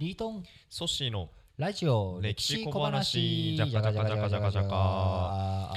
リートン。ソッシーのラジオ歴史小話。じゃかじゃかじゃかじゃかじゃか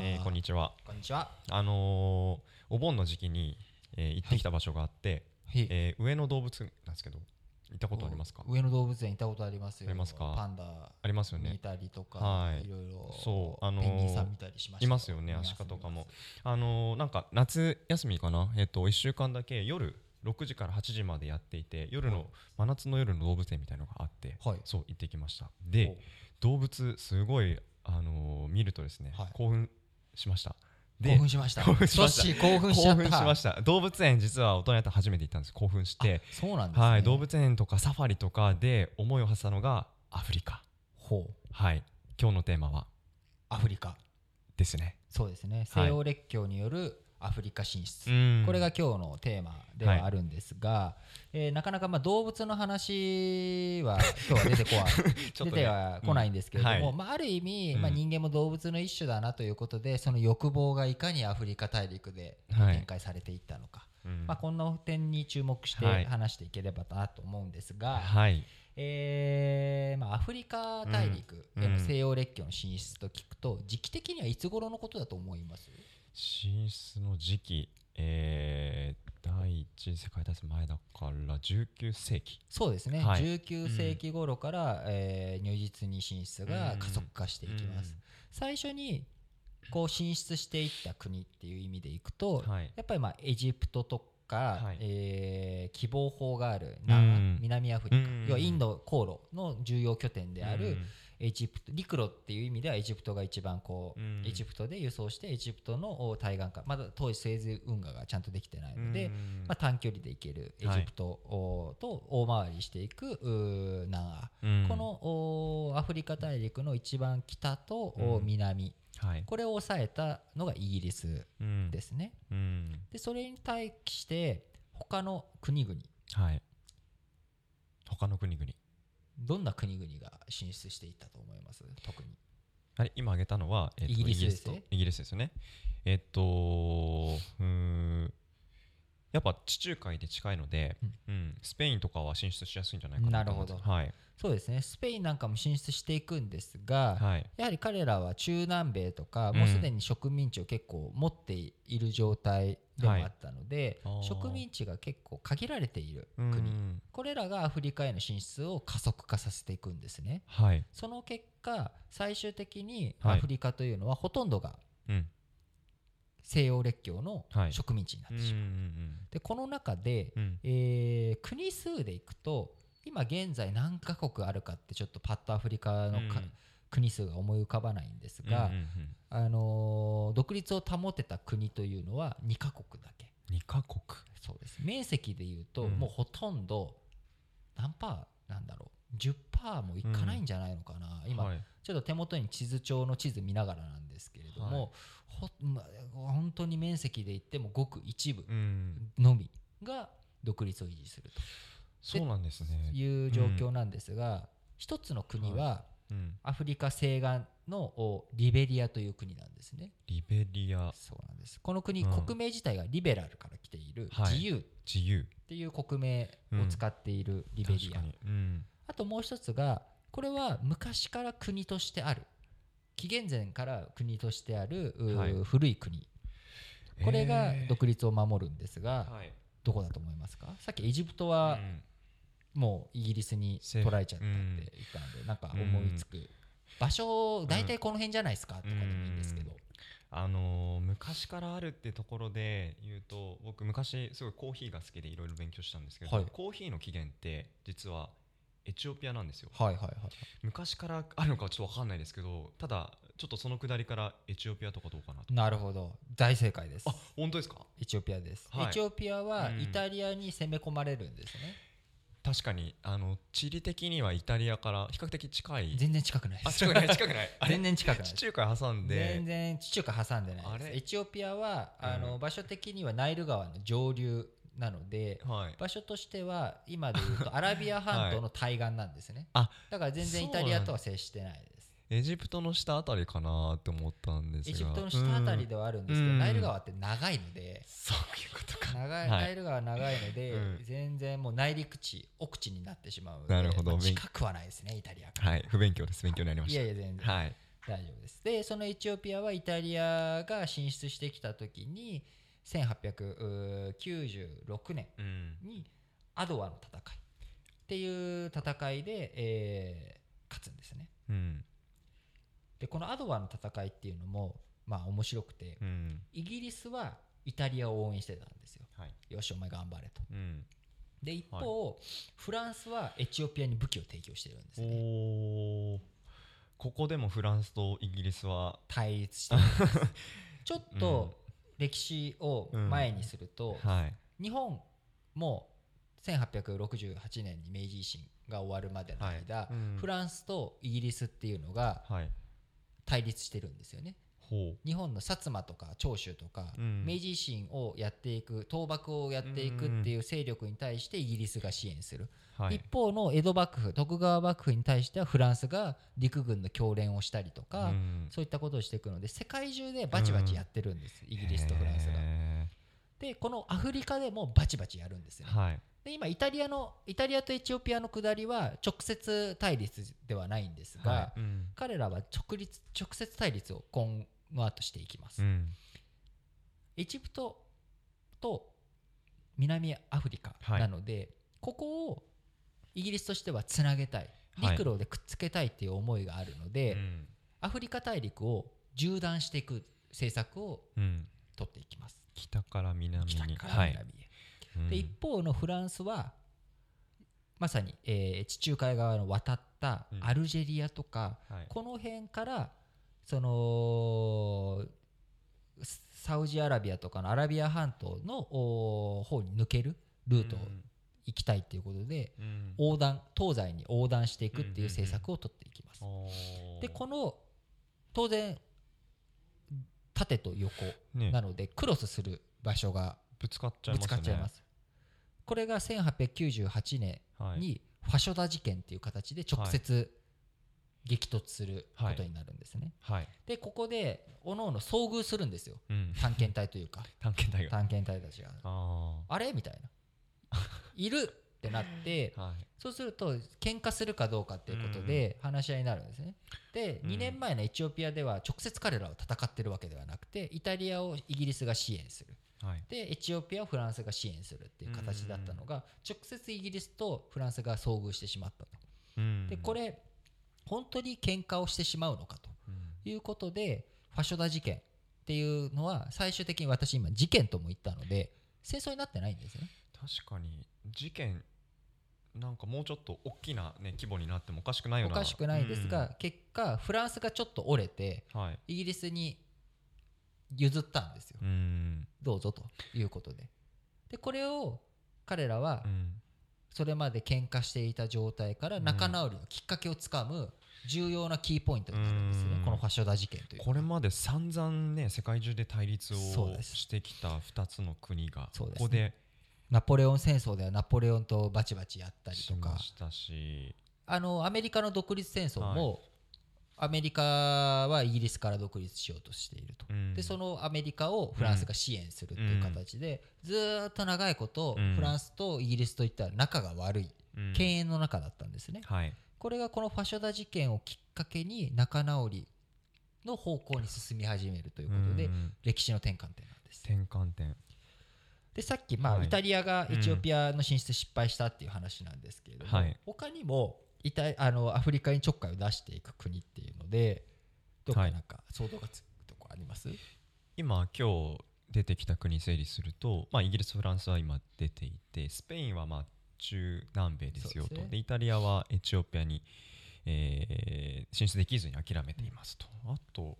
えーこんにちは。こんにちは。あのーお盆の時期に、えー行ってきた場所があって、はい。えー上野動物園なんですけど行ったことありますか？上野動物園行ったことありますよ。ありますか？パンダありますよ見ねたりとか、はい。いろいろ。そうあのーペンギンさん見たりしました。いますよね見アシカとかも。あのーなんか夏休みかな？えっ、と1週間だけ夜6時から8時までやっていて夜の、はい。真夏の夜の動物園みたいのがあって、はい。そう行ってきました。で動物すごいあのー見るとですね、はい。興奮しました。興奮しました。興奮しました。興奮しました。動物園実は大人になって初めて行ったんです。興奮して、そうなんですね。はい、動物園とかサファリとかで思いを馳せたのがアフリカ。ほう。はい。今日のテーマはアフリカ。ですね。そうですね。はい。西洋列強によるアフリカ進出、うん。これが今日のテーマではあるんですが、えーなかなかまあ動物の話は 今日は出てこないちょっとね。出てはこないんですけれども、うん。はい。まあ、ある意味、うん。まあ、人間も動物の一種だなということでその欲望がいかにアフリカ大陸ではい。展開されていったのか、うん。まあ、こんな点に注目してはい。話していければなと思うんですが、はい。えーまあ、アフリカ大陸へのうん。西洋列強の進出と聞くと時期的にはいつ頃のことだと思います？進出の時期えー第一次世界大戦前だから19世紀。そうですね、はい。19世紀頃から、えー如実に進出が加速化していきます、うん。最初にこう進出していった国っていう意味でいくと、はい。やっぱりまあエジプトとか、はい。えー希望法があるう南,、ん。南アフリカ、うん要はインド航路の重要拠点であるうんエジプト陸路っていう意味ではエジプトが一番こう、うん。エジプトで輸送してエジプトのお対岸かまだ当時スエズ運河がちゃんとできてないので、うん。まあ、短距離で行けるエジプトおと大回りしていく南ア、うん。このおアフリカ大陸の一番北と南、はい。これを抑えたのがイギリスうん。ですね。うん。でそれに対して他の国々。はい。他の国々どんな国々が進出していったと思います？特に。あれ今挙げたのは、えっとイギリスですイギリスですよね。えっとうーんやっぱ地中海で近いので、うん。スペインとかは進出しやすいんじゃないかななるほど。はい。そうですね。スペインなんかも進出していくんですが、はい。やはり彼らは中南米とかうん。もうすでに植民地を結構持っている状態でもあったので、はい。植民地が結構限られているうん。国これらがアフリカへの進出を加速化させていくんですね。はい。その結果最終的にはいアフリカというのはほとんどがうん西洋列強のはい。植民地になっう。んてしまう、でこの中で、うん。えー国数でいくと今現在何カ国あるかってちょっとパッとアフリカのか、うん。国数が思い浮かばないんですうんが、うんうん。あのー独立を保てた国というのは2カ国だけ。二カ国。そうです。面積でいうと、うん。もうほとんど何パーなんだろう。10パーもいかないんじゃないのかな、今、はい。ちょっと手元に地図帳の地図見ながらなんですけれども、はいほま本当に面積で言ってもごく一部うん。のみが独立を維持するそうなんですとねいう状況なんですが、一つの国はうん。アフリカ西岸のおリベリアという国なんですね。リベリア。そうなんです。この国、うん。国名自体がリベラルから来ている。はい。自由。っ自由。ていう国名を使っているリベリア、あともう一つがこれは昔から国としてある紀元前から国としてある、うーはい。古い国。これがえー。独立を守るんですが、はい。どこだと思いますか？さっきエジプトはうん。もうイギリスに取られちゃったって言ったんで、なんか思いつく。場所大体この辺じゃないですかとかでもいいんですけど、あのー昔からあるってところで言うと僕昔すごいコーヒーが好きでいろいろ勉強したんですけど、はい。コーヒーの起源って実はエチオピアなんですよ。はいはいはい。昔からあるのかちょっと分かんないですけどただちょっとそのくだりからエチオピアとかどうかなと。なるほど。大正解です。あ本当ですか？エチオピアです、はい。エチオピアはうん。イタリアに攻め込まれるんですね、確かにあの地理的にはイタリアから比較的近い。全然近くないです。あ近くない近くない。全然近くない地中海挟んで。全然地中海挟んでないあれ？ですエチオピアはあの、うん。場所的にはナイル川の上流なのではい。場所としては今でいうと アラビア半島の対岸なんですね、あだから全然イタリアとは接してないです。エジプトの下あたりかなって思ったんですが。エジプトの下あたりではあるんですけど、うん。ナイル川って長いのでそういうことか。長い、はい。ナイル川長いので、うん。全然もう内陸地奥地になってしまうのでなるほど。まあ近くはないですねイタリアから、はい。不勉強です。勉強になりました。いやいや全然。はい。大丈夫です。でそのエチオピアはイタリアが進出してきた時に1896年うん。にアドワの戦い。っていう戦いで、えー勝つんですね。うん。でこのアドワの戦いっていうのもまあ面白くてうん。イギリスはイタリアを応援してたんですよ。はい。よしお前頑張れと。うん。で一方、フランスはエチオピアに武器を提供してるんですね。ここでもフランスとイギリスは対立して ちょっと歴史を前にすると、はい。日本も1868年に明治維新が終わるまでの間、はい。うん。フランスとイギリスっていうのがはい。対立してるんですよね日本の薩摩とか長州とか、うん。明治維新をやっていく倒幕をやっていくっていう勢力に対してイギリスが支援する、はい。一方の江戸幕府徳川幕府に対してはフランスが陸軍の教練をしたりとか、うん。そういったことをしていくので世界中でバチバチやってるんです、イギリスとフランスが。へでこのアフリカでもバチバチやるんですよね、ーはい。で今イタリアのイタリアとエチオピアの下りは直接対立ではないんですが、はい。うん。彼らは直立直接対立を今の後していきます、うん。エジプトと南アフリカはい。なので、ここをイギリスとしてはつなげたい。はい。陸路でくっつけたいっていう思いがあるので、うん。アフリカ大陸を縦断していく政策をうん。取っていきます。北から南に。北からはい。南へ、うん。で一方のフランスはまさに、えー地中海側の渡ったうん。アルジェリアとか、はい。この辺からそのサウジアラビアとかのアラビア半島のお方に抜けるルートを行きたいっていうことで、横断東西に横断していくっていう政策を取っていきます。でこの当然縦と横ね。なのでクロスする場所がぶつかっちゃいますね。います。これが1898年はい。にファショダ事件っていう形で直接激突することになるんですね。はい。でここで各々遭遇するんですよ。うん。探検隊というか。探検隊が。探検隊たちが。ああれ？みたいな。いるってなってあ はい。そうすると喧嘩するかどうかっていうことで話し合いになるんですね。でうん。2年前のエチオピアでは直接彼らは戦ってるわけではなくてイタリアをイギリスが支援する。はい。でエチオピアをフランスが支援するっていう形だったのが直接イギリスとフランスが遭遇してしまったと。うん。でこれ本当に喧嘩をしてしまうのかとうん。いうことでファショダ事件っていうのは最終的に私今事件とも言ったので戦争になってないんですね。確かに。事件なんかもうちょっと大きな、ね、規模になってもおかしくないような。おかしくないですが、結果フランスがちょっと折れてうんはい。イギリスに譲ったんですよ。うん。どうぞということで。でこれを彼らはうんそれまで喧嘩していた状態から仲直りのきっかけをつかむ重要なキーポイントになるんですね。うん。このファショダ事件という。これまで散々ね世界中で対立をしてきた2つの国がそうですね。ここでナポレオン戦争ではナポレオンとバチバチやったりしとか。ましたし。あのアメリカの独立戦争も、アメリカはイギリスから独立しようとしていると、うん。でそのアメリカをフランスが支援するっていう形で、ずーっと長いこと、うんフランスとイギリスといったら仲が悪い、うん。敬遠の中だったんですね。はい。これがこのファショダ事件をきっかけに仲直りの方向に進み始めるということで、うん。歴史の転換点なんです。転換点。でさっき、まあはい。イタリアがエチオピアの進出失敗したっていう話なんですけれども、はい。他にもイタあのアフリカにちょっかいを出していく国っていうのでどっかはい。なんか想像がつくとこあります、今今日出てきた国整理すると、まあ、イギリスフランスは今出ていてスペインはまあ中南米ですよと。で、ね。イタリアはエチオピアに、えー進出できずに諦めていますと。あと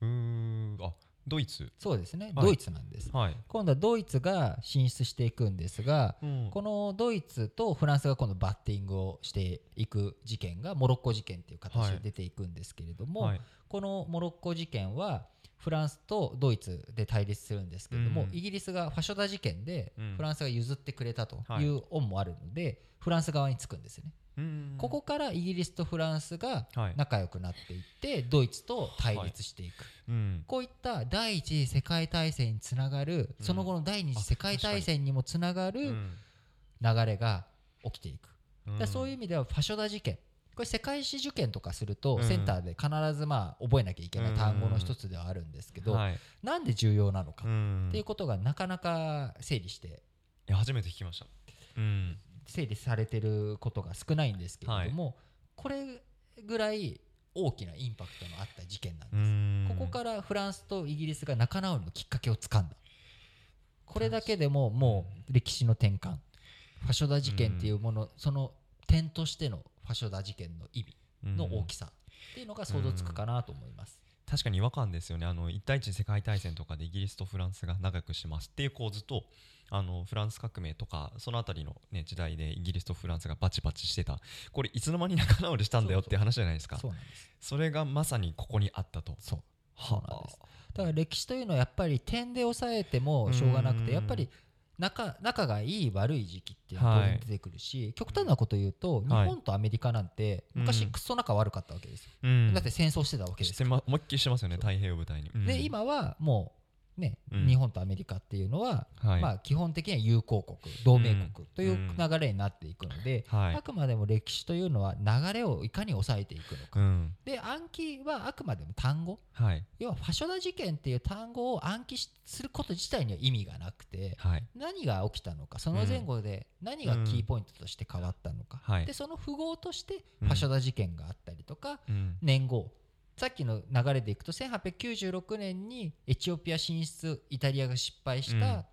うーんあドイツ。そうですね、はい。ドイツなんです。はい、今度はドイツが進出していくんですがうん。このドイツとフランスが今度バッティングをしていく事件がモロッコ事件っていう形で出ていくんですけれども、はい。このモロッコ事件はフランスとドイツで対立するんですけれども、うん。イギリスがファショダ事件でうん。フランスが譲ってくれたとはい。いう恩もあるので、フランス側につくんですね。うん。ここからイギリスとフランスがはい。仲良くなっていってドイツと対立していく、うん。こういった第一次世界大戦につながる、うん。その後の第二次世界大戦にもつながうるん流れが起きていく、うん。そういう意味ではファショダ事件。これ世界史受験とかすると、うん。センターで必ずまあ覚えなきゃいけない単語の一つではあるんですけど、はい。なんで重要なのかうんっていうことがなかなか整理して。いや初めて聞きました。うん整理されてることが少ないんですけれども、これぐらい大きなインパクトのあった事件なんです。うん。ここからフランスとイギリスが仲直りのきっかけをつかんだ。これだけでももう歴史の転換。ファショダ事件っていうもの、その点としてのファショダ事件の意味の大きさっていうのが想像つくかなと思います。確かに違和感ですよね。あの1対1世界大戦とかでイギリスとフランスが仲良くしてますっていう構図とあのフランス革命とかそのあたりの、ね、時代でイギリスとフランスがバチバチしてた。これいつの間に仲直りしたんだよっていう話じゃないですか。それがまさにここにあったと。そう。はそうなんです。だから歴史というのはやっぱり点で抑えてもしょうがなくうんてやっぱり仲仲がいい悪い時期っていうのは当然出てくるし、極端なこと言うと日本とアメリカなんて昔うん。クソ仲悪かったわけですよ、うん。だって戦争してたわけですから。してま思いっきりしてますよね太平洋舞台に、うん。で今はもうね、うん。日本とアメリカっていうのは、はい。まあ、基本的には友好国同盟国といううん。流れになっていくので、はい。あくまでも歴史というのは流れをいかに抑えていくのか、うん。で暗記はあくまでも単語。はい。要はファショダ事件っていう単語を暗記しすること自体には意味がなくてはい。何が起きたのかその前後で何がキーポイントとして変わったのか、はい。でその符号としてファショダ事件があったりとか、うん。年号さっきの流れでいくと1896年にエチオピア進出イタリアが失敗した、うん。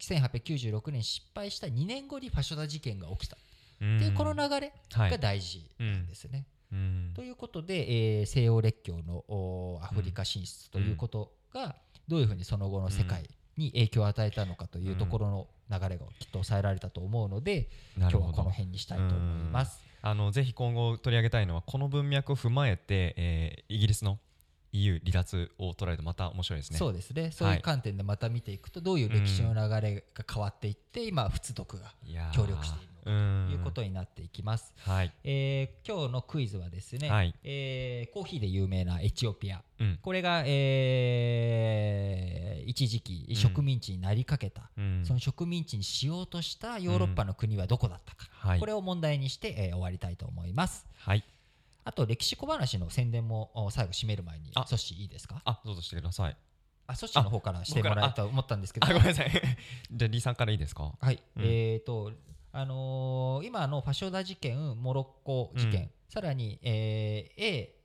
1896年失敗した2年後にファショダ事件が起きた。うん。っていうこの流れはいが大事なんですね。うん。ということで、えー西洋列強のおアフリカ進出ということがどういうふうにその後の世界に影響を与えたのかというところの流れがきっと抑えられたと思うので、今日はこの辺にしたいと思います。あのぜひ今後取り上げたいのはこの文脈を踏まえて、えーイギリスの EU 離脱を捉えるとまた面白いですね。そうですね。そういう観点でまた見ていくとどういう歴史の流れが変わっていって今仏読が協力しているのかうんということになっていきます。はい、えー今日のクイズはですね、はい。えーコーヒーで有名なエチオピア。うん。これが、えー一時期植民地になりかけた、うん。その植民地にしようとしたヨーロッパの国はどこだったか、はい。これを問題にして、えー終わりたいと思います。はい、あと歴史小話の宣伝もお最後締める前にあ。ソッシーいいですか？あどうぞしてください。あソッシーの方からしてもらえたと思ったんですけど。あごめんなさい。じゃあリーさんからいいですか？はい、うん。えっ、と、あのー今のファショダ事件、モロッコ事件、うん。さらに、えー A、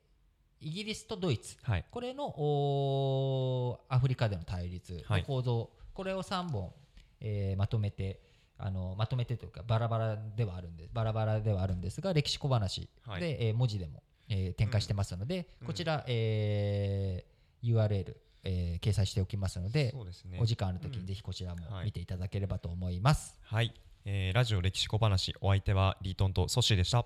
イギリスとドイツ、はい。これのおーアフリカでの対立はい。の構造、これを3本、えーまとめて、あのまとめてというかバラバラではあるんでバラバラではあるんですが歴史小話で、はいえー文字でも、えー展開してますので、うんこちら、えー URL、えー掲載しておきますので、ね。お時間あるときうんにぜひこちらもはい見ていただければと思います。はい、えーラジオ歴史小話お相手はリートンとソッシーでした。